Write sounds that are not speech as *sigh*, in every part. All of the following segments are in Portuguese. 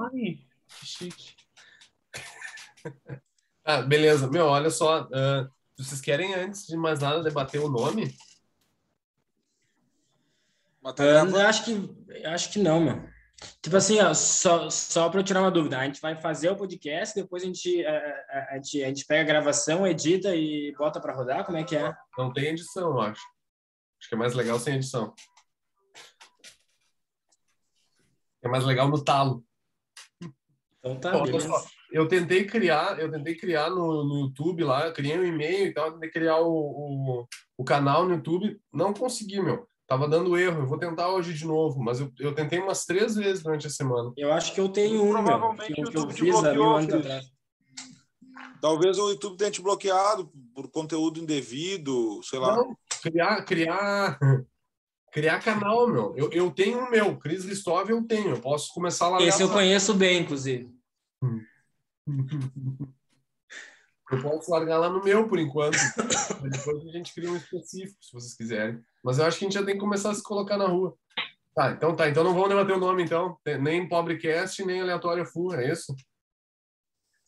Ai, que chique. *laughs* ah, beleza. Meu, olha só. Uh, vocês querem, antes de mais nada, debater o nome? Eu acho que, acho que não, mano. Tipo assim, ó, só, só para eu tirar uma dúvida, a gente vai fazer o podcast, depois a gente, a, a, a gente, a gente pega a gravação, edita e bota para rodar? Como é que é? Não tem edição, eu acho. Acho que é mais legal sem edição. É mais legal no talo. Então tá, Bom, beleza. Eu tentei criar, eu tentei criar no, no YouTube lá, eu criei um e-mail e tal, tentei criar o, o, o, canal no YouTube, não consegui, meu. Tava dando erro, eu vou tentar hoje de novo, mas eu, eu tentei umas três vezes durante a semana. Eu acho que eu tenho um, Provavelmente meu, que, o YouTube que eu fiz há mil anos atrás. Talvez o YouTube tenha te bloqueado por conteúdo indevido, sei lá. Não, criar, criar, *laughs* criar canal, meu. Eu, eu tenho o meu, Cris Listov eu tenho. Eu posso começar lá. Esse eu conheço bem, inclusive. *laughs* Eu posso largar lá no meu por enquanto. Depois a gente cria um específico, se vocês quiserem. Mas eu acho que a gente já tem que começar a se colocar na rua. Tá, então tá. Então não vamos debater o nome, então. Nem Pobrecast, nem Aleatório Full, é isso?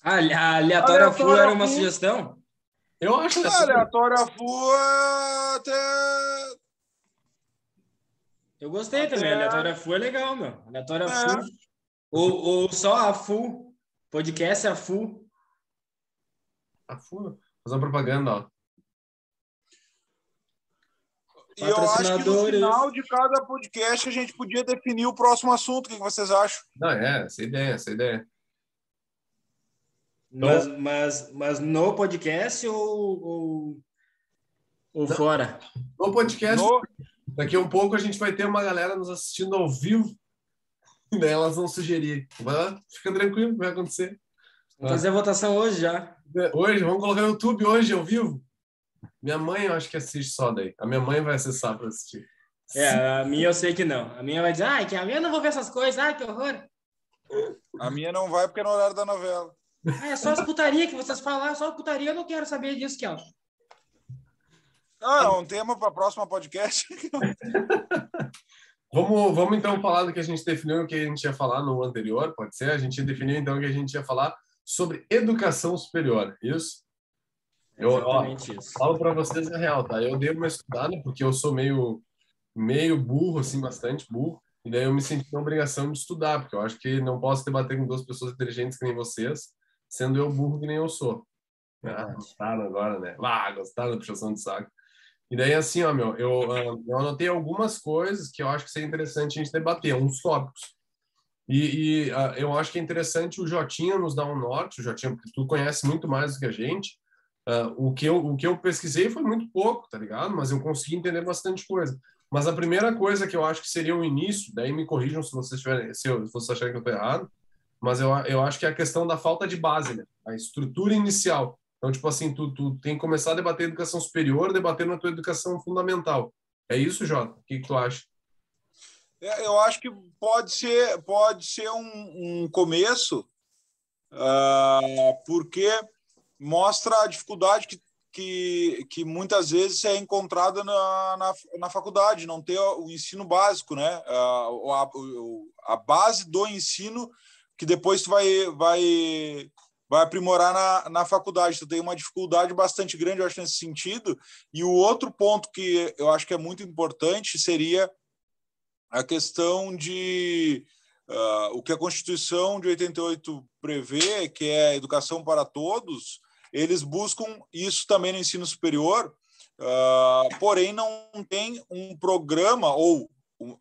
Ah, a Aleatória Full era uma sugestão? Eu acho que... Aleatória Full até... Eu gostei até... também. Aleatória Full é legal, meu. Aleatória é. Full. Ou, ou só a Full. Podcast é a Full. A Full? Fazer uma propaganda, ó. E eu acho que no final de cada podcast a gente podia definir o próximo assunto. O que vocês acham? Não, é, essa ideia, essa ideia. Mas, mas, mas no podcast ou, ou, ou fora? No podcast. No... Daqui a um pouco a gente vai ter uma galera nos assistindo ao vivo. Daí *laughs* elas vão sugerir. Mas fica tranquilo, vai acontecer. Vamos fazer a votação hoje já. Hoje, vamos colocar no YouTube hoje ao vivo. Minha mãe, eu acho que assiste só daí. A minha mãe vai acessar para assistir. É, a minha eu sei que não. A minha vai dizer, ai, que a minha não vou ver essas coisas, ai, que horror. A minha não vai porque é no horário da novela. Ah, é só as putaria que vocês falam, só putaria, eu não quero saber disso, que ó. Ah, é um tema para próximo podcast. *laughs* vamos, vamos então falar do que a gente definiu, o que a gente ia falar no anterior, pode ser? A gente definiu então que a gente ia falar sobre educação superior, isso? Eu ó, isso. falo para vocês a real, tá? Eu dei uma estudada porque eu sou meio meio burro, assim, bastante burro. E daí eu me senti na obrigação de estudar, porque eu acho que não posso debater com duas pessoas inteligentes que nem vocês sendo eu burro que nem eu sou. Ah, gostaram agora, né? Ah, gostaram da puxação de saco. E daí, assim, ó, meu, eu, ah, eu anotei algumas coisas que eu acho que seria interessante a gente debater, uns tópicos. E, e uh, eu acho que é interessante o Jotinha nos dar um norte, o Jotinha, porque tu conhece muito mais do que a gente. Uh, o, que eu, o que eu pesquisei foi muito pouco, tá ligado? Mas eu consegui entender bastante coisa. Mas a primeira coisa que eu acho que seria o início, daí me corrijam se vocês tiverem, se, eu, se vocês acharem que eu estou errado, mas eu, eu acho que é a questão da falta de base, né? A estrutura inicial. Então, tipo assim, tu, tu tem que começar a debater educação superior, debater na tua educação fundamental. É isso, Jota? O que, que tu acha? É, eu acho que pode ser, pode ser um, um começo, uh, porque mostra a dificuldade que, que, que muitas vezes é encontrada na, na, na faculdade, não ter o ensino básico, né? Uh, a, a base do ensino que depois tu vai, vai, vai aprimorar na, na faculdade. Tu tem uma dificuldade bastante grande, eu acho, nesse sentido. E o outro ponto que eu acho que é muito importante seria a questão de uh, o que a Constituição de 88 prevê, que é a educação para todos, eles buscam isso também no ensino superior, uh, porém não tem um programa, ou uh,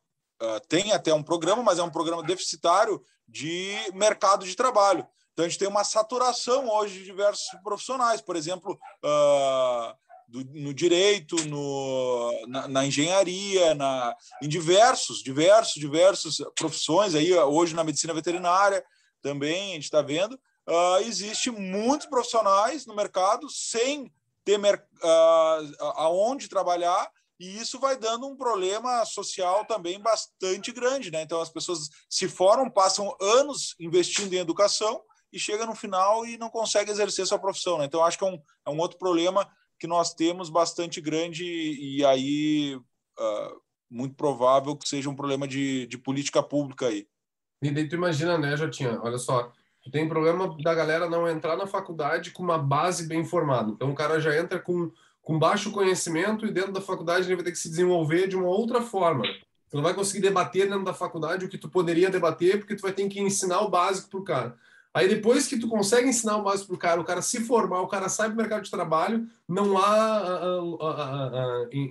tem até um programa, mas é um programa deficitário de mercado de trabalho. Então, a gente tem uma saturação hoje de diversos profissionais, por exemplo, uh, do, no direito, no, na, na, engenharia, na, em diversos, diversos, diversos profissões. Aí, hoje, na medicina veterinária também, a gente está vendo, uh, existe muitos profissionais no mercado sem ter uh, aonde trabalhar e isso vai dando um problema social também bastante grande, né? Então as pessoas se formam, passam anos investindo em educação e chega no final e não consegue exercer sua profissão, né? Então acho que é um, é um outro problema que nós temos bastante grande e aí uh, muito provável que seja um problema de, de política pública aí. E daí tu imagina, né, Jotinha? Olha só, tu tem problema da galera não entrar na faculdade com uma base bem formada. Então o cara já entra com, com baixo conhecimento e dentro da faculdade ele vai ter que se desenvolver de uma outra forma. Tu não vai conseguir debater dentro da faculdade o que tu poderia debater, porque tu vai ter que ensinar o básico pro cara. Aí depois que tu consegue ensinar o básico pro cara, o cara se formar, o cara sai pro mercado de trabalho, não há,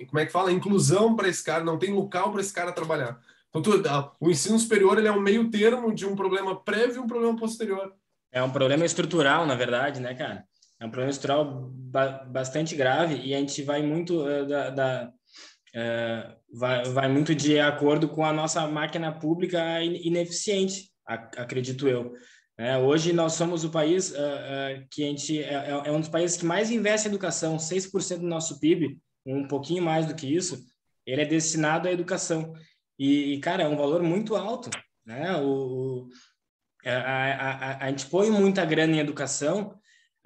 como é que fala, inclusão para esse cara, não tem local para esse cara trabalhar. Então, tu, o ensino superior ele é um meio termo de um problema prévio e um problema posterior. É um problema estrutural, na verdade, né, cara? É um problema estrutural ba bastante grave e a gente vai muito uh, da, da uh, vai, vai muito de acordo com a nossa máquina pública ineficiente, acredito eu. É, hoje nós somos o país uh, uh, que a gente é, é, é, um dos países que mais investe em educação, 6% do nosso PIB, um pouquinho mais do que isso, ele é destinado à educação. E, e cara, é um valor muito alto, né? O, a, a, a, a gente põe muita grana em educação,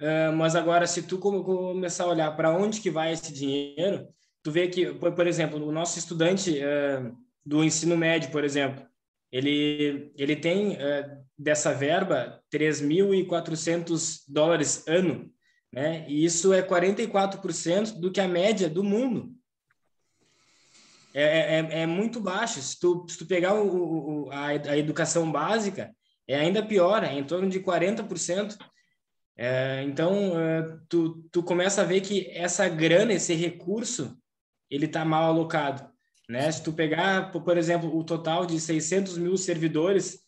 uh, mas agora se tu começar a olhar para onde que vai esse dinheiro, tu vê que, por, por exemplo, o nosso estudante do ensino médio, por exemplo, ele, ele tem uh, dessa verba 3.400 dólares ano, né? E isso é 44% do que a média do mundo. É, é, é, é muito baixo. Se tu, se tu pegar o, o, a, a educação básica, é ainda pior, é em torno de 40%. É, então, é, tu, tu começa a ver que essa grana, esse recurso, ele está mal alocado. Né? Se tu pegar, por exemplo, o total de 600 mil servidores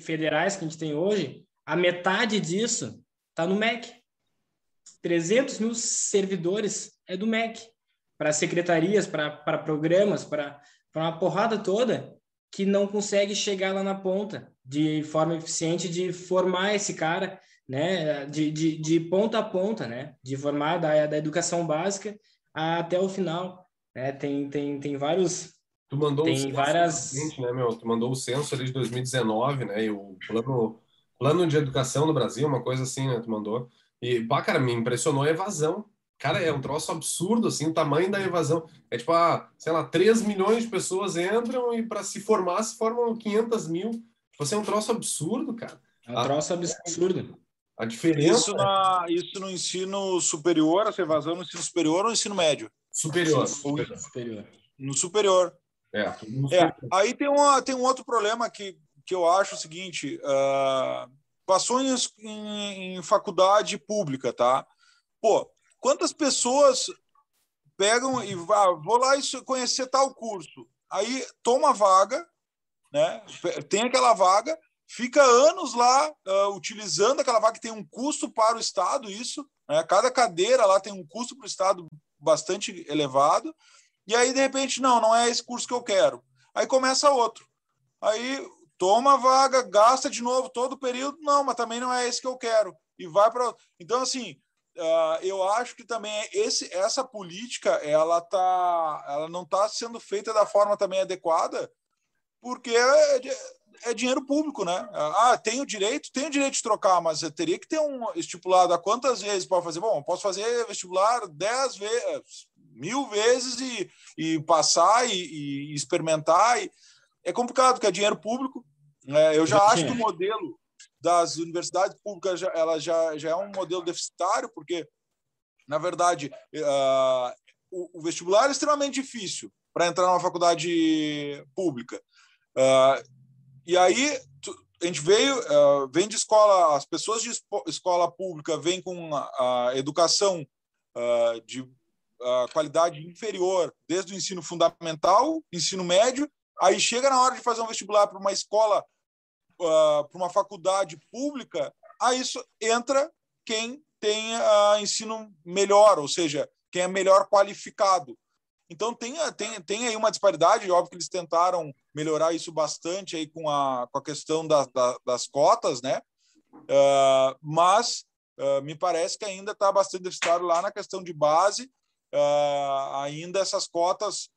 federais que a gente tem hoje, a metade disso está no MEC. 300 mil servidores é do MEC. Para secretarias, para programas, para uma porrada toda que não consegue chegar lá na ponta de forma eficiente de formar esse cara, né, de, de, de ponta a ponta, né, de formar da, da educação básica até o final. É, tem, tem, tem vários. Tu mandou tem várias. né, meu? Tu mandou o censo ali de 2019, né? E o plano, plano de educação no Brasil, uma coisa assim, né? Tu mandou. E, pá, cara, me impressionou a evasão. Cara, é um troço absurdo, assim, o tamanho da evasão. É tipo, ah, sei lá, 3 milhões de pessoas entram e para se formar se formam 500 mil. Tipo assim, é um troço absurdo, cara. É um troço absurdo. A diferença. Isso, na, isso no ensino superior, essa evasão no ensino superior ou no ensino médio? Superior. superior. No superior. É, no é. Aí tem, uma, tem um outro problema que, que eu acho o seguinte: uh, passou em, em, em, faculdade pública, tá? Pô, quantas pessoas pegam e ah, vou lá e conhecer tal curso? Aí toma vaga, né? Tem aquela vaga, fica anos lá uh, utilizando aquela vaga que tem um custo para o Estado, isso. Né? Cada cadeira lá tem um custo para o Estado bastante elevado. E aí, de repente, não, não é esse curso que eu quero. Aí começa outro. Aí toma vaga, gasta de novo todo o período. Não, mas também não é esse que eu quero. E vai para. Então, assim, uh, eu acho que também esse, essa política ela, tá, ela não está sendo feita da forma também adequada, porque é, é dinheiro público, né? Ah, tenho direito, tenho direito de trocar, mas eu teria que ter um estipulado a quantas vezes pode fazer. Bom, posso fazer vestibular dez vezes, mil vezes e, e passar e, e experimentar. E... É complicado, porque é dinheiro público. É, eu já acho que o modelo das universidades públicas já, ela já, já é um modelo deficitário, porque, na verdade, uh, o, o vestibular é extremamente difícil para entrar numa faculdade pública. Uh, e aí a gente veio, uh, vem de escola, as pessoas de escola pública vêm com a, educação uh, de uh, qualidade inferior, desde o ensino fundamental, ensino médio, aí chega na hora de fazer um vestibular para uma escola, para uma faculdade pública, aí isso entra quem tem ensino melhor, ou seja, quem é melhor qualificado. Então tem, tem, tem aí uma disparidade, óbvio que eles tentaram melhorar isso bastante aí com a, com a questão da, da, das cotas, né? Uh, mas uh, me parece que ainda está bastante deficitário lá na questão de base. Uh, ainda essas cotas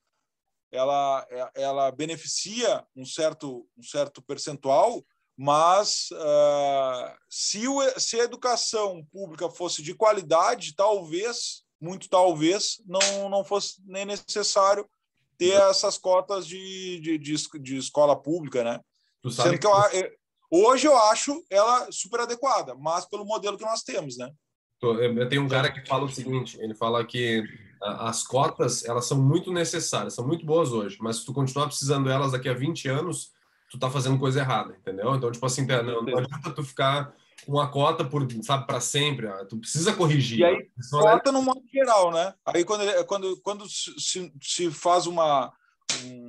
ela, ela beneficia um certo, um certo percentual, mas se, o, se a educação pública fosse de qualidade, talvez muito talvez não, não fosse nem necessário ter essas cotas de, de, de, de escola pública, né? Sendo que, que eu, hoje eu acho ela super adequada, mas pelo modelo que nós temos, né? Eu tenho um cara que fala o seguinte, ele fala que as cotas, elas são muito necessárias, são muito boas hoje, mas se tu continuar precisando delas daqui a 20 anos, tu tá fazendo coisa errada, entendeu? Então, tipo assim, não, não adianta tu ficar com a cota por, sabe, para sempre, tu precisa corrigir. E aí, cota no modo geral, né? Aí quando, quando, quando se, se faz uma,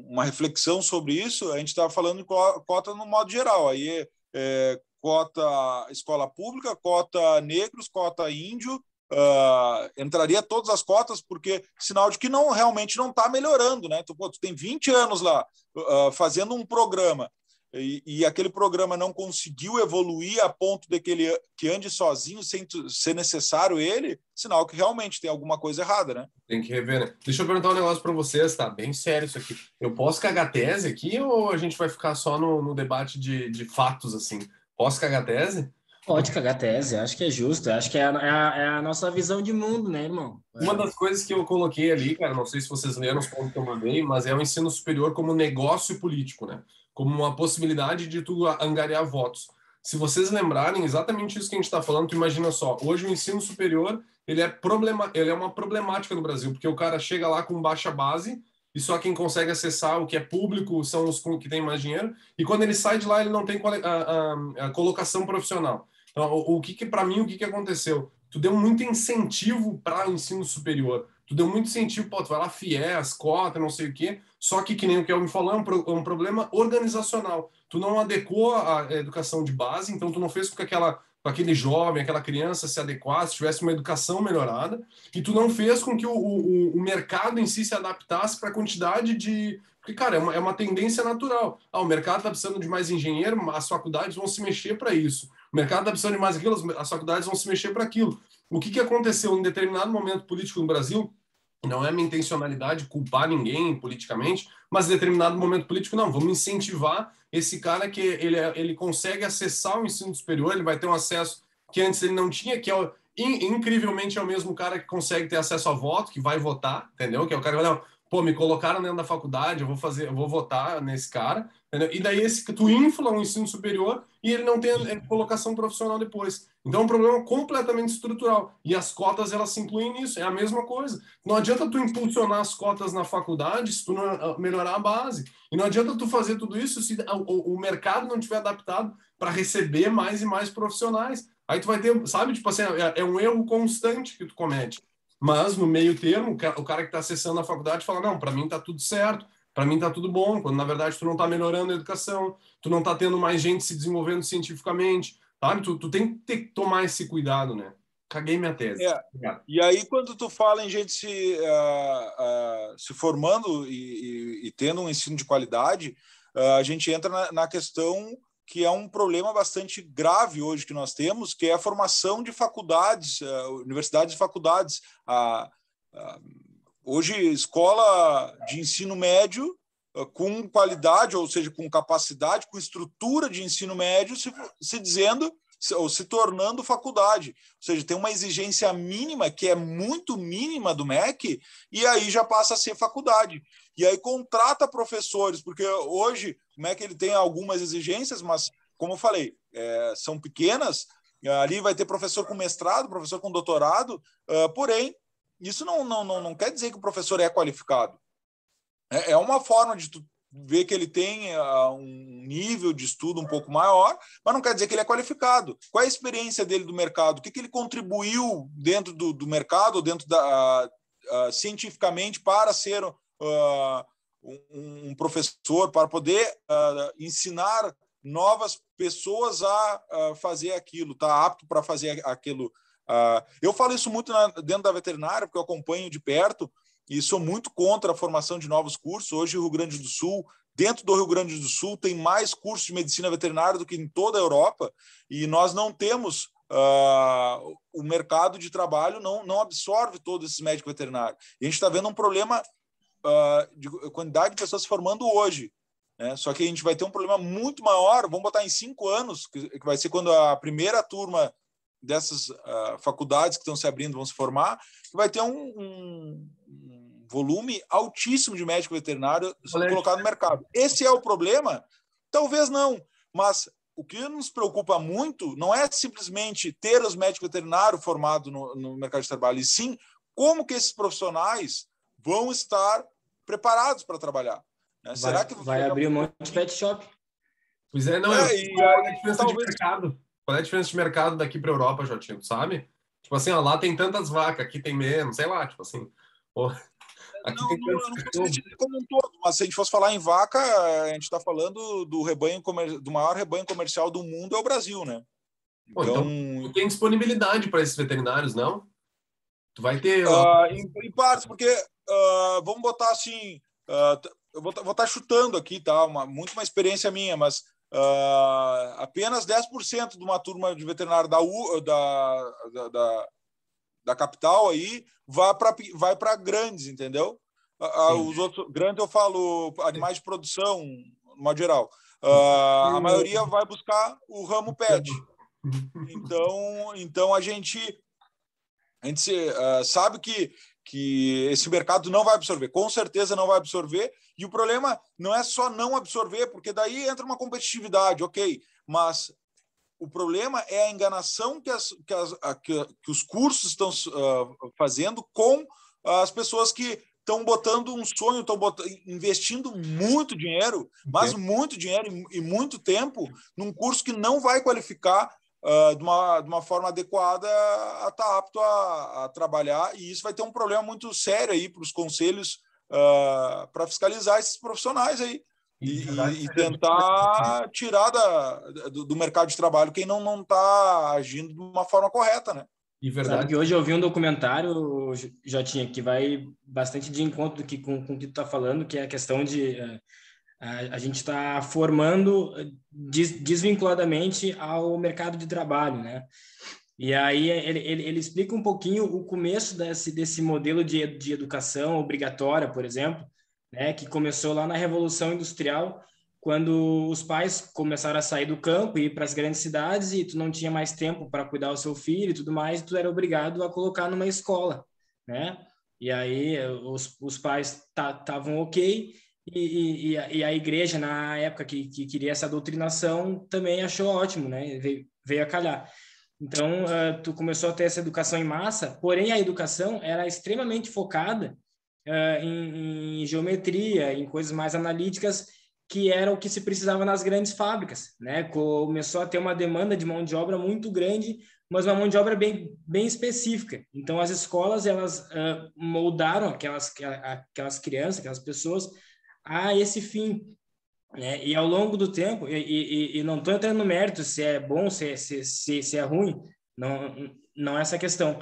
uma reflexão sobre isso, a gente estava falando de cota no modo geral, aí é, é cota escola pública, cota negros, cota índio, Uh, entraria todas as cotas, porque sinal de que não realmente não está melhorando, né? Tu, pô, tu, tem 20 anos lá uh, fazendo um programa e, e, aquele programa não conseguiu evoluir a ponto de que ele que ande sozinho sem ser necessário ele, sinal que realmente tem alguma coisa errada, né? Tem que rever, né? Deixa eu perguntar um negócio para vocês, tá? Bem sério isso aqui. Eu posso cagar tese aqui ou a gente vai ficar só no, no debate de, de fatos, assim? Posso cagar tese? Pode cagar tese, acho que é justo, acho que é a, é a, é a nossa visão de mundo, né, irmão? Uma das coisas que eu coloquei ali, cara, não sei se vocês leram os pontos que eu mandei, mas é o ensino superior como negócio político, né? Como uma possibilidade de tu angariar votos. Se vocês lembrarem exatamente isso que a gente está falando, tu imagina só, hoje o ensino superior ele é, problema, ele é uma problemática no Brasil, porque o cara chega lá com baixa base e só quem consegue acessar o que é público são os que têm mais dinheiro, e quando ele sai de lá ele não tem a, a, a colocação profissional. Então, o, o que, que para mim, o que, que aconteceu? Tu deu muito incentivo para o ensino superior. Tu deu muito incentivo, pô, tu vai lá, FIES, cota, não sei o quê. Só que, que nem o que me falou, é um, pro, é um problema organizacional. Tu não adequou a educação de base, então tu não fez com que aquela aquele jovem, aquela criança se adequasse, tivesse uma educação melhorada, e tu não fez com que o, o, o mercado em si se adaptasse para a quantidade de. Porque, cara, é uma, é uma tendência natural. Ah, o mercado está precisando de mais engenheiro, as faculdades vão se mexer para isso. O mercado está precisando de mais aquilo, as faculdades vão se mexer para aquilo. O que, que aconteceu em determinado momento político no Brasil? Não é minha intencionalidade culpar ninguém politicamente, mas em determinado momento político, não, vamos incentivar esse cara que ele, ele consegue acessar o ensino superior, ele vai ter um acesso que antes ele não tinha, que é incrivelmente é o mesmo cara que consegue ter acesso a voto, que vai votar, entendeu? Que é o cara que vai, não, pô, me colocaram dentro da faculdade, eu vou fazer, eu vou votar nesse cara, Entendeu? E daí esse, tu infla o ensino superior e ele não tem colocação profissional depois. Então é um problema completamente estrutural. E as cotas elas se incluem nisso, é a mesma coisa. Não adianta tu impulsionar as cotas na faculdade se tu não ah, melhorar a base. E não adianta tu fazer tudo isso se o, o mercado não tiver adaptado para receber mais e mais profissionais. Aí tu vai ter, sabe, tipo assim, é, é um erro constante que tu comete. Mas no meio termo, o cara que está acessando a faculdade fala: não, para mim está tudo certo para mim tá tudo bom, quando na verdade tu não tá melhorando a educação, tu não tá tendo mais gente se desenvolvendo cientificamente, sabe? Tu, tu tem que ter tomar esse cuidado, né? Caguei minha tese. É. E aí, quando tu fala em gente se, uh, uh, se formando e, e, e, tendo um ensino de qualidade, uh, a gente entra na, na, questão que é um problema bastante grave hoje que nós temos, que é a formação de faculdades, universidades e faculdades. Hoje, escola de ensino médio eh, com qualidade, ou seja, com capacidade, com estrutura de ensino médio, se, se dizendo ou se tornando faculdade. Ou seja, tem uma exigência mínima, que é muito mínima do MEC, e aí já passa a ser faculdade. E aí contrata professores, porque hoje o MEC ele tem algumas exigências, mas, como eu falei, é, são pequenas. Ali vai ter professor com mestrado, professor com doutorado, uh, porém, isso não, não, não, não quer dizer que o professor é qualificado. É, é uma forma de tu ver que ele tem uh, um nível de estudo um pouco maior, mas não quer dizer que ele é qualificado. Qual é a experiência dele do mercado? O que, que ele contribuiu dentro do, do mercado, dentro da uh, uh, cientificamente para ser um, um, professor, para poder ensinar novas pessoas a fazer aquilo, tá apto para fazer aquilo eu falo isso muito na, dentro da veterinária, porque eu acompanho de perto e sou muito contra a formação de novos cursos. Hoje, o Rio Grande do Sul, dentro do Rio Grande do Sul, tem mais cursos de medicina veterinária do que em toda a Europa, e nós não temos. Uh, o mercado de trabalho não, não absorve todos esses médicos veterinários. E a gente está vendo um problema uh, de quantidade de pessoas se formando hoje. Né? Só que a gente vai ter um problema muito maior, vamos botar em cinco anos, que, que vai ser quando a primeira turma dessas uh, faculdades que estão se abrindo vão se formar, vai ter um, um volume altíssimo de médico veterinário colocado no mercado. Esse é o problema Talvez não, mas o que nos preocupa muito não é simplesmente ter os médicos veterinários formados no, no mercado de trabalho, e sim como que esses profissionais vão estar preparados para trabalhar. Né? Vai, Será que vai abrir um monte de pet shop? Pois é, não. É, e, qual é a diferença talvez... de mercado? Qual é a diferença de mercado daqui para a Europa, Jotinho? Sabe? Tipo assim, ó, lá tem tantas vacas, aqui tem menos, sei lá, tipo assim. Aqui não, tem não, não consigo dizer como um todo, mas se a gente fosse falar em vaca, a gente está falando do rebanho do maior rebanho comercial do mundo é o Brasil, né? Então, Pô, então tem disponibilidade para esses veterinários, não? Tu vai ter. Uh, em, em partes, porque uh, vamos botar assim. Uh, eu vou estar tá chutando aqui, tá? Uma, muito uma experiência minha, mas apenas 10% de uma turma de veterinário da, U, da, da, da da capital aí vai para vai para grandes, entendeu? Sim. Os outros grandes eu falo animais de produção, no modo geral. Uh, a maioria vai buscar o ramo pet. Então, então a gente a gente uh, sabe que que esse mercado não vai absorver, com certeza não vai absorver. E o problema não é só não absorver, porque daí entra uma competitividade, ok, mas o problema é a enganação que, as, que, as, que, que os cursos estão uh, fazendo com as pessoas que estão botando um sonho, estão investindo muito dinheiro, mas muito dinheiro e, e, muito tempo num curso que não vai qualificar uh, de, uma, de uma forma adequada a estar tá apto a, a, trabalhar, e isso vai ter um problema muito sério aí para os conselhos uh, para fiscalizar esses profissionais aí e, e, tentar tirar da, do, do, mercado de trabalho quem não está agindo de uma forma correta, né? E verdade. Sabe que hoje eu vi um documentário, Jotinha, que vai bastante de encontro que, com, com o que tu está falando, que é a questão de uh, a, a, gente está formando des, desvinculadamente ao mercado de trabalho, né? E aí ele, ele, ele, explica um pouquinho o começo desse, desse modelo de, de educação obrigatória, por exemplo, né, que começou lá na Revolução Industrial, quando os pais começaram a sair do campo e ir para as grandes cidades e tu não tinha mais tempo para cuidar do seu filho e tudo mais, tu era obrigado a colocar numa escola, né? E aí os, os pais estavam ok e, e, e, a igreja, na época que, que queria essa doutrinação, também achou ótimo, né? Veio, veio a calhar. Então, uh, tu começou a ter essa educação em massa, porém a educação era extremamente focada uh, em, em, geometria, em coisas mais analíticas, que era o que se precisava nas grandes fábricas, né? Começou a ter uma demanda de mão de obra muito grande, mas uma mão de obra bem, bem específica. Então, as escolas, elas uh, moldaram aquelas, aquelas crianças, aquelas pessoas a esse fim, né? E ao longo do tempo, e, e, e não estou entrando no mérito se é bom, se é, se, se, se é ruim, não, não é essa questão.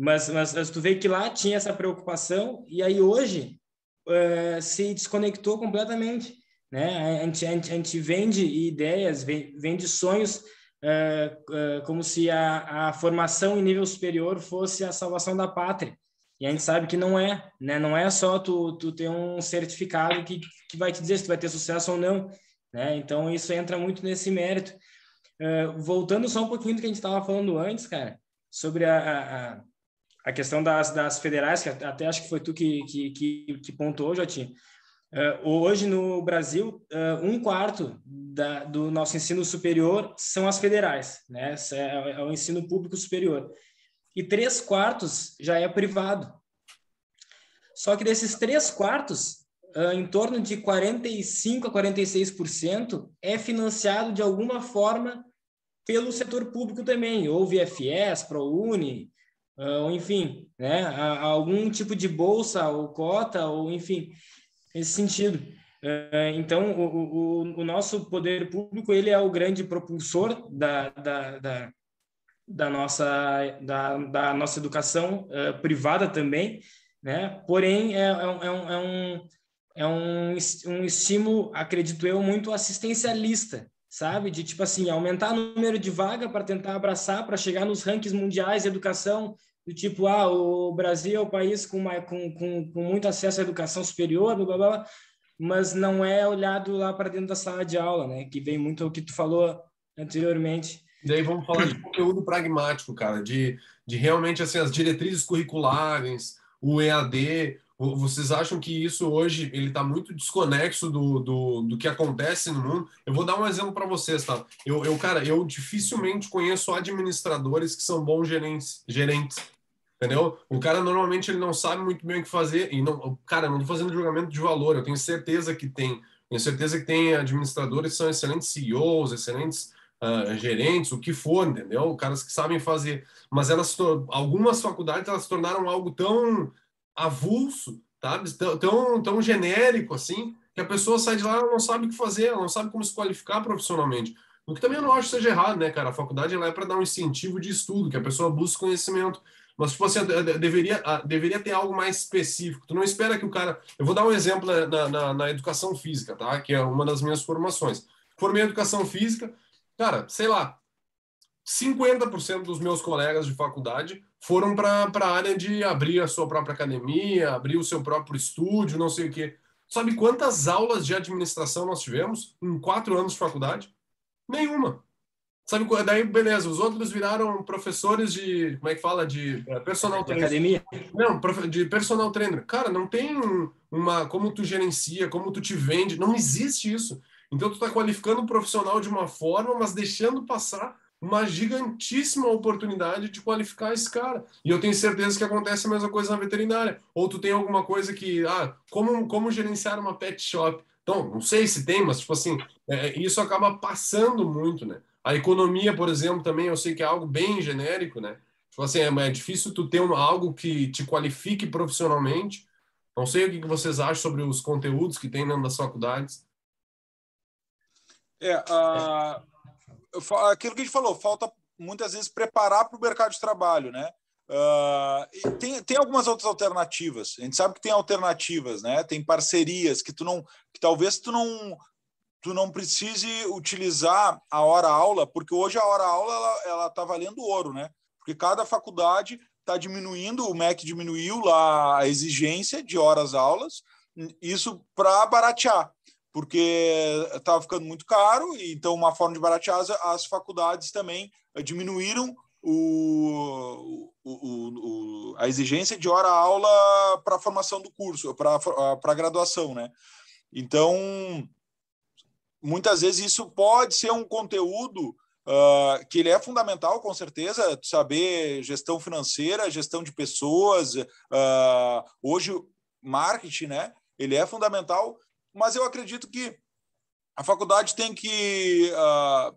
Mas, mas, mas, tu vê que lá tinha essa preocupação e aí hoje uh, se desconectou completamente, né? A gente, a gente, a gente vende ideias, vende sonhos uh, uh, como se a, a formação em nível superior fosse a salvação da pátria. E a gente sabe que não é, né? Não é só tu, tu ter um certificado que, que vai te dizer se tu vai ter sucesso ou não, né? Então isso entra muito nesse mérito. voltando só um pouquinho do que a gente estava falando antes, cara, sobre a, a a questão das, das federais, que até acho que foi tu que, que, que, que pontuou, Jotinho. Uh, hoje no Brasil, uh, um quarto da, do nosso ensino superior são as federais, né? É, é o ensino público superior. E três quartos já é privado. Só que desses três quartos, uh, em torno de 45% a 46% é financiado de alguma forma pelo setor público também, ou via FIES, ProUni, ou enfim, né, algum tipo de bolsa ou cota, ou enfim, nesse sentido. Ah, então, o, o, o nosso poder público ele é o grande propulsor da, da, da, da nossa, da, da nossa educação uh, privada também, né? Porém, é, é, é, um, é, um, é um, um estímulo, acredito eu, muito assistencialista, sabe? De tipo assim, aumentar o número de vaga para tentar abraçar, para chegar nos rankings mundiais de educação, do tipo, ah, o Brasil é o país com, uma, com, com, com muito acesso à educação superior, blá, blá, blá, mas não é olhado lá para dentro da sala de aula, né? Que vem muito o que tu falou anteriormente. Daí vamos falar de conteúdo pragmático, cara, de, de realmente assim as diretrizes curriculares, o EAD, Vocês acham que isso hoje ele está muito desconexo do, do, do que acontece no mundo? Eu vou dar um exemplo para vocês, tá? Eu, eu, cara, eu dificilmente conheço administradores que são bons gerentes, gerentes entendeu? O cara normalmente ele não sabe muito bem o que fazer e não, cara, não estou fazendo julgamento de valor. Eu tenho certeza que tem, tenho certeza que tem administradores que são excelentes CEOs, excelentes uh, gerentes, o que for, entendeu? Caras que sabem fazer. Mas elas, algumas faculdades elas tornaram algo tão avulso, sabe? Tão, tão genérico assim, que a pessoa sai de lá não sabe o que fazer, ela não sabe como se qualificar profissionalmente. O que também eu não acho que seja errado, né, cara? A faculdade ela é para dar um incentivo de estudo, que a pessoa busque conhecimento. Mas, tipo assim, deveria, deveria ter algo mais específico. Tu não espera que o cara. Eu vou dar um exemplo na, na, na educação física, tá? Que é uma das minhas formações. Formei educação física, cara, sei lá, 50% dos meus colegas de faculdade foram para a área de abrir a sua própria academia, abrir o seu próprio estúdio, não sei o quê. Sabe quantas aulas de administração nós tivemos em quatro anos de faculdade? Nenhuma. Sabe, daí, beleza, os outros viraram professores de, como é que fala, de é, personal trainer. Academia? Não, de personal trainer. Cara, não tem uma, como tu gerencia, como tu te vende, não existe isso. Então, tu está qualificando o profissional de uma forma, mas deixando passar uma gigantíssima oportunidade de qualificar esse cara. E eu tenho certeza que acontece a mesma coisa na veterinária. Ou tu tem alguma coisa que, ah, como, como gerenciar uma pet shop? Então, não sei se tem, mas, tipo assim, é, isso acaba passando muito, né? A economia, por exemplo, também eu sei que é algo bem genérico, né? Tipo assim, é, é difícil tu ter uma, algo que te qualifique profissionalmente. Não sei o que vocês acham sobre os conteúdos que tem dentro das faculdades. É, uh, aquilo que a gente falou, falta muitas vezes preparar para o mercado de trabalho, né? Uh, tem, tem algumas outras alternativas. A gente sabe que tem alternativas, né? Tem parcerias que tu não, que talvez tu não, tu não precise utilizar a hora aula, porque hoje a hora aula ela, ela tá valendo ouro, né? Porque cada faculdade está diminuindo, o MEC diminuiu lá a exigência de horas aulas, isso para baratear porque estava ficando muito caro, e então uma forma de baratear as, faculdades também diminuíram o, o, o, a exigência de hora-aula para a formação do curso, para a graduação, né? Então, muitas vezes isso pode ser um conteúdo uh, que ele é fundamental, com certeza, saber gestão financeira, gestão de pessoas, uh, hoje marketing, né? Ele é fundamental, mas eu acredito que a faculdade tem que uh,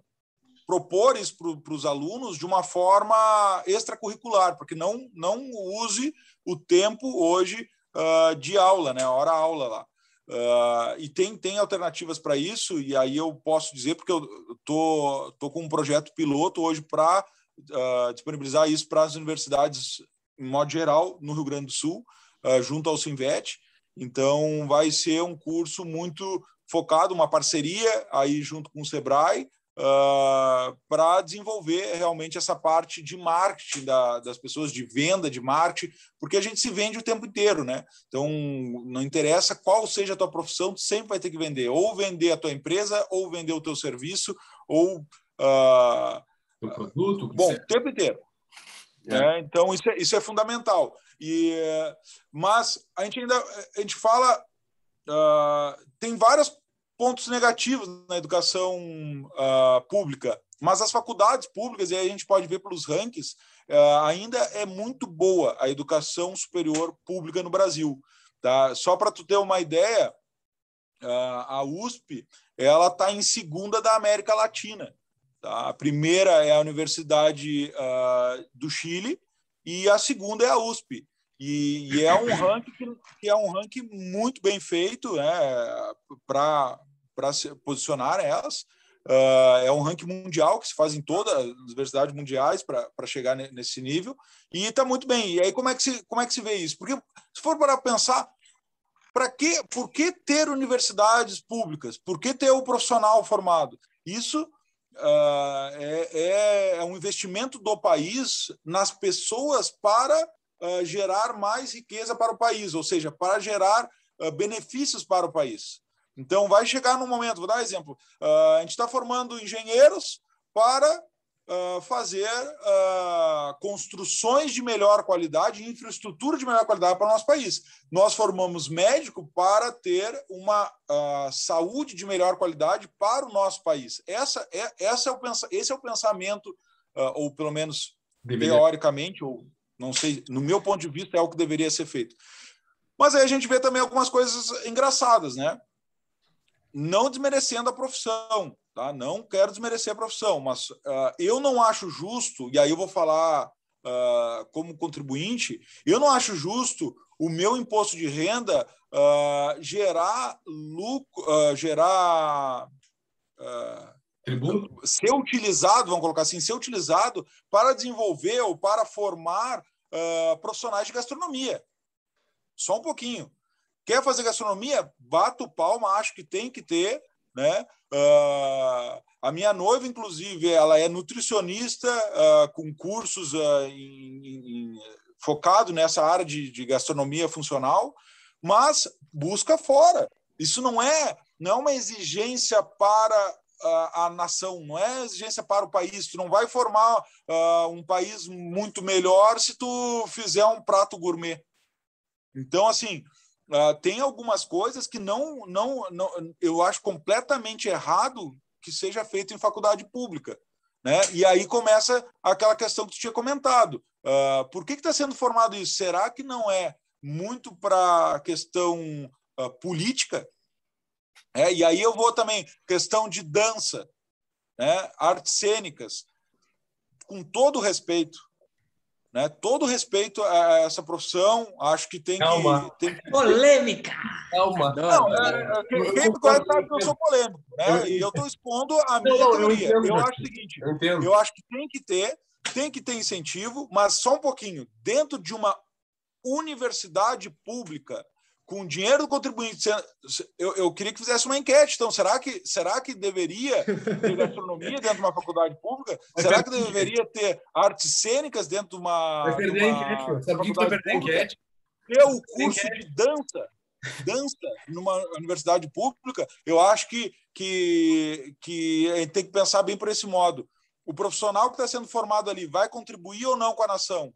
propor isso para os alunos de uma forma extracurricular, porque não, não use o tempo hoje uh, de aula, né? hora aula lá. Uh, e tem, tem alternativas para isso, e aí eu posso dizer, porque eu tô, tô com um projeto piloto hoje para uh, disponibilizar isso para as universidades, em modo geral, no Rio Grande do Sul, junto ao Sinvet, então, vai ser um curso muito focado, uma parceria aí junto com o Sebrae, uh, para desenvolver realmente essa parte de marketing da, das pessoas, de venda, de marketing, porque a gente se vende o tempo inteiro, né? Então, não interessa qual seja a tua profissão, tu sempre vai ter que vender, ou vender a tua empresa, ou vender o teu serviço, ou... Uh, o produto? Bom, o tempo inteiro. É. É, então, isso é, isso é fundamental. E, mas a gente ainda a gente fala uh, tem vários pontos negativos na educação uh, pública, mas as faculdades públicas e aí a gente pode ver pelos rankings uh, ainda é muito boa a educação superior pública no Brasil, tá? Só para tu ter uma ideia, a USP ela está em segunda da América Latina. Tá? A primeira é a Universidade do Chile e a segunda é a USP. E, e é um ranking que, é um ranking muito bem feito né, para se posicionar elas. Uh, é um ranking mundial que se faz em todas as universidades mundiais para chegar nesse nível e está muito bem. E aí como é que se como é que se vê isso? Porque se for para pensar para que por que ter universidades públicas? Por que ter o profissional formado? Isso uh, é, é um investimento do país nas pessoas para uh, gerar mais riqueza para o país, ou seja, para gerar uh, benefícios para o país. Então, vai chegar num momento, vou dar um exemplo: uh, a gente está formando engenheiros para fazer construções de melhor qualidade, infraestrutura de melhor qualidade para o nosso país. Nós formamos médico para ter uma saúde de melhor qualidade para o nosso país. Essa é, essa é o, esse é o pensamento, ou pelo menos deveria. teoricamente, ou não sei, no meu ponto de vista, é o que deveria ser feito. Mas aí a gente vê também algumas coisas engraçadas, né? Não desmerecendo a profissão, Tá? Não quero desmerecer a profissão, mas uh, eu não acho justo, e aí eu vou falar uh, como contribuinte, eu não acho justo o meu imposto de renda uh, gerar lucro, gerar Tributo? ser utilizado, vamos colocar assim, ser utilizado para desenvolver ou para formar profissionais de gastronomia. Só um pouquinho. Quer fazer gastronomia? Bato palma, acho que tem que ter né? Uh, a minha noiva, inclusive, ela é nutricionista uh, com cursos uh, em, em, focado nessa área de, de, gastronomia funcional, mas busca fora. Isso não é não é uma exigência para a nação, não é exigência para o país. Tu não vai formar um país muito melhor se tu fizer um prato gourmet. Então, assim, Uh, tem algumas coisas que não, não, não, eu acho completamente errado que seja feito em faculdade pública. Né? E aí começa aquela questão que tu tinha comentado. Uh, por que está sendo formado isso? Será que não é muito para a questão uh, política? É, e aí eu vou também, questão de dança, né? artes cênicas. Com todo respeito, né? Todo respeito a essa profissão, acho que tem Calma. que. Tem... Polêmica! Calma. Não, é, é, quem, quem me conhece sabe que eu sou polêmico, né? E eu estou expondo a minha não, teoria. Eu, eu acho o seguinte: eu, eu acho que tem que ter, tem que ter incentivo, mas só um pouquinho. Dentro de uma universidade pública, com dinheiro do contribuinte. Eu, eu queria que fizesse uma enquete. Então, será que, será que deveria ter *laughs* gastronomia dentro de uma faculdade pública? Será que deveria ter artes cênicas dentro de uma. Vai perder uma a enquete, sabe que vai perder a enquete? Ter o curso de dança, dança numa universidade pública, eu acho que, que, que a gente tem que pensar bem por esse modo. O profissional que está sendo formado ali vai contribuir ou não com a nação?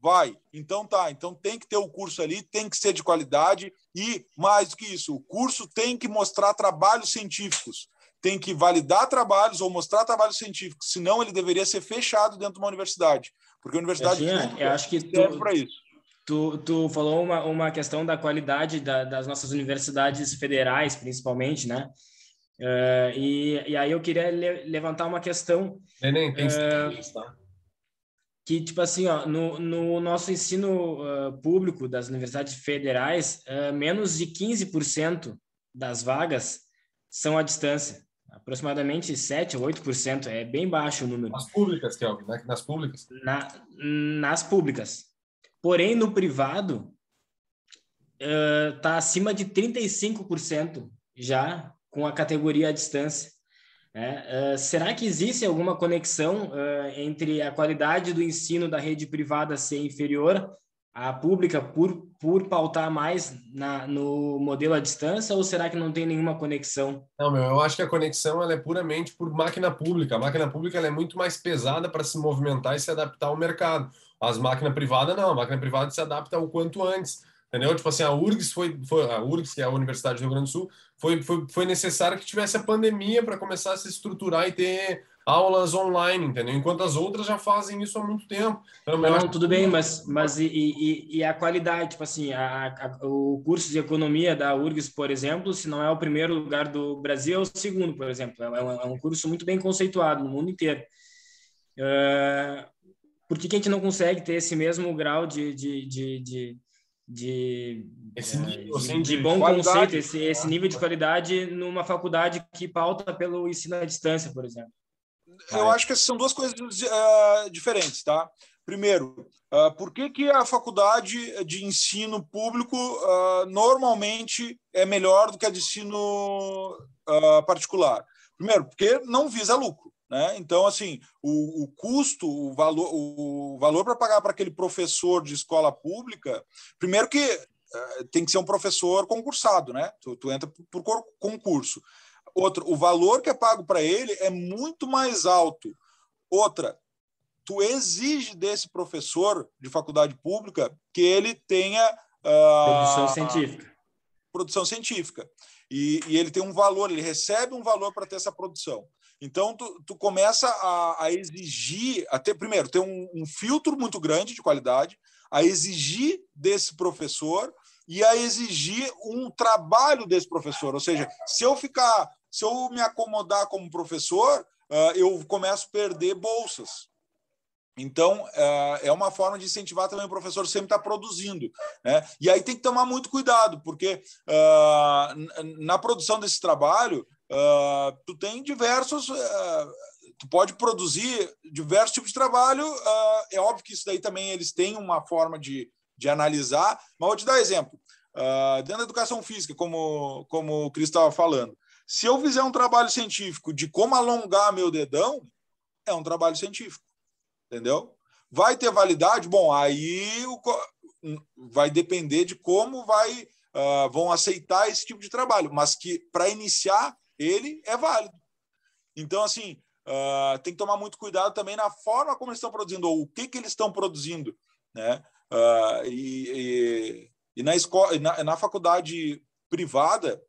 Vai. Então tá. Então tem que ter o curso ali, tem que ser de qualidade e mais do que isso, o curso tem que mostrar trabalhos científicos, tem que validar trabalhos ou mostrar trabalhos científicos, senão ele deveria ser fechado dentro de uma universidade, porque a universidade eu acho que serve para isso. Tu, tu falou uma, uma questão da qualidade da, das nossas universidades federais, principalmente, né? Uh, e, e aí eu queria le levantar uma questão. Neném, tem uh? Que, tipo assim, ó, no, no nosso ensino uh, público das universidades federais, uh, menos de 15% das vagas são à distância. Aproximadamente 7 ou 8%, é bem baixo o número. Nas públicas, Kelvin, né? nas públicas? Na, nas públicas. Porém, no privado, está uh, acima de 35% já com a categoria à distância. É, uh, será que existe alguma conexão uh, entre a qualidade do ensino da rede privada ser inferior à pública por, por pautar mais na, no modelo à distância ou será que não tem nenhuma conexão? Não, meu, eu acho que a conexão ela é puramente por máquina pública. A máquina pública ela é muito mais pesada para se movimentar e se adaptar ao mercado. As máquinas privadas não, a máquina privada se adapta o quanto antes. Entendeu? Tipo assim, a URGS foi, foi a URGS, que é a Universidade do Rio Grande do Sul, foi, foi, foi necessário que tivesse a pandemia para começar a se estruturar e ter aulas online, entendeu? Enquanto as outras já fazem isso há muito tempo. Então, não, tudo bem, mas, mas e, e, e a qualidade, tipo assim, a, a, o curso de economia da URGS, por exemplo, se não é o primeiro lugar do Brasil, é o segundo, por exemplo. É, um, é um curso muito bem conceituado no mundo inteiro. Uh, por que, que a gente não consegue ter esse mesmo grau de, de, de, de de, esse nível, é, assim, de, de, bom conceito, esse, esse nível de qualidade numa faculdade que pauta pelo ensino à distância, por exemplo. Eu acho que são duas coisas uh, diferentes, tá? Primeiro, uh, por que, que a faculdade de ensino público uh, normalmente é melhor do que a de ensino particular? Primeiro, porque não visa lucro. Né? Então, assim, o, o custo, o valor, o valor para pagar para aquele professor de escola pública, primeiro que uh, tem que ser um professor concursado, né? Tu, tu entra por, por concurso. Outro, o valor que é pago para ele é muito mais alto Outra, tu exige desse professor de faculdade pública que ele tenha uh, produção científica. Produção científica. E, e, ele tem um valor, ele recebe um valor para ter essa produção. Então, tu, tu começa a, a, exigir, a ter, primeiro, ter um, um filtro muito grande de qualidade, a exigir desse professor e a exigir um trabalho desse professor. Ou seja, se eu ficar, se eu me acomodar como professor, uh, eu começo a perder bolsas. Então, uh, é uma forma de incentivar também o professor sempre estar produzindo. Né? E aí tem que tomar muito cuidado, porque uh, na produção desse trabalho, tu tem diversos tu pode produzir diversos tipos de trabalho. Uh, é óbvio que isso daí também eles têm uma forma de, de analisar, mas vou te dar exemplo. Uh, dentro da educação física, como, como o Cris estava falando, se eu fizer um trabalho científico de como alongar meu dedão, é um trabalho científico, entendeu? Vai ter validade? Bom, aí o, vai depender de como vai uh, vão aceitar esse tipo de trabalho, mas que para iniciar ele é válido. Então, assim, uh, tem que tomar muito cuidado também na forma como eles estão produzindo, ou o que, que eles estão produzindo. Né? Uh, e, e, e, na, escola, na, na faculdade privada,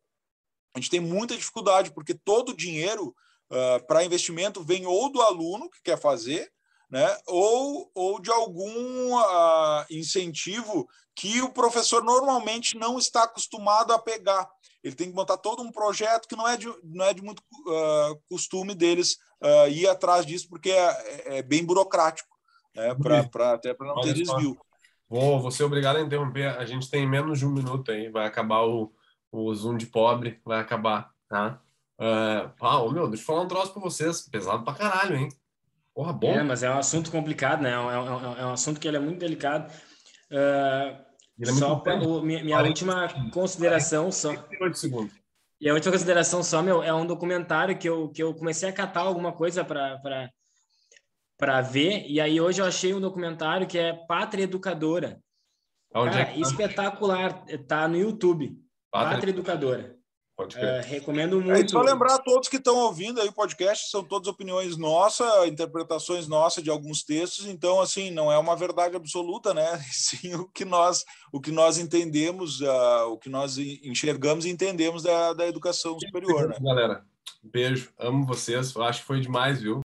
a gente tem muita dificuldade, porque todo o dinheiro uh, para investimento vem ou do aluno que quer fazer, né? ou, ou de algum uh, incentivo que o professor normalmente não está acostumado a pegar. Ele tem que montar todo um projeto que não é de, não é de muito uh, costume deles uh, ir atrás disso, porque é, é bem burocrático, né? pra, pra, até para não Olha ter desvio. Vou, vou ser obrigado a interromper. A gente tem menos de um minuto aí, vai acabar o, o Zoom de pobre, vai acabar, tá? Uh, ah, ô, meu, deixa eu falar um troço para vocês. Pesado pra caralho, hein? Porra, bom. É, mas é um assunto complicado, né? É um, é um, é assunto que ele é muito delicado. Uh, é só para minha, minha última consideração só. segundos. E a última consideração só, meu, é um documentário que eu, que eu comecei a catar alguma coisa para para ver, e aí hoje eu achei um documentário que é Pátria Educadora. Onde Cara, é espetacular, tá no YouTube. Pátria, Pátria Educadora. Pode é, recomendo muito. É só lembrar a todos que estão ouvindo aí o podcast, são todas opiniões nossas, interpretações nossas de alguns textos, então assim, não é uma verdade absoluta, né? *laughs* Sim, o que nós, o que nós entendemos, uh, o que nós enxergamos e entendemos da, da educação superior, né? Galera, beijo, amo vocês, acho que foi demais, viu?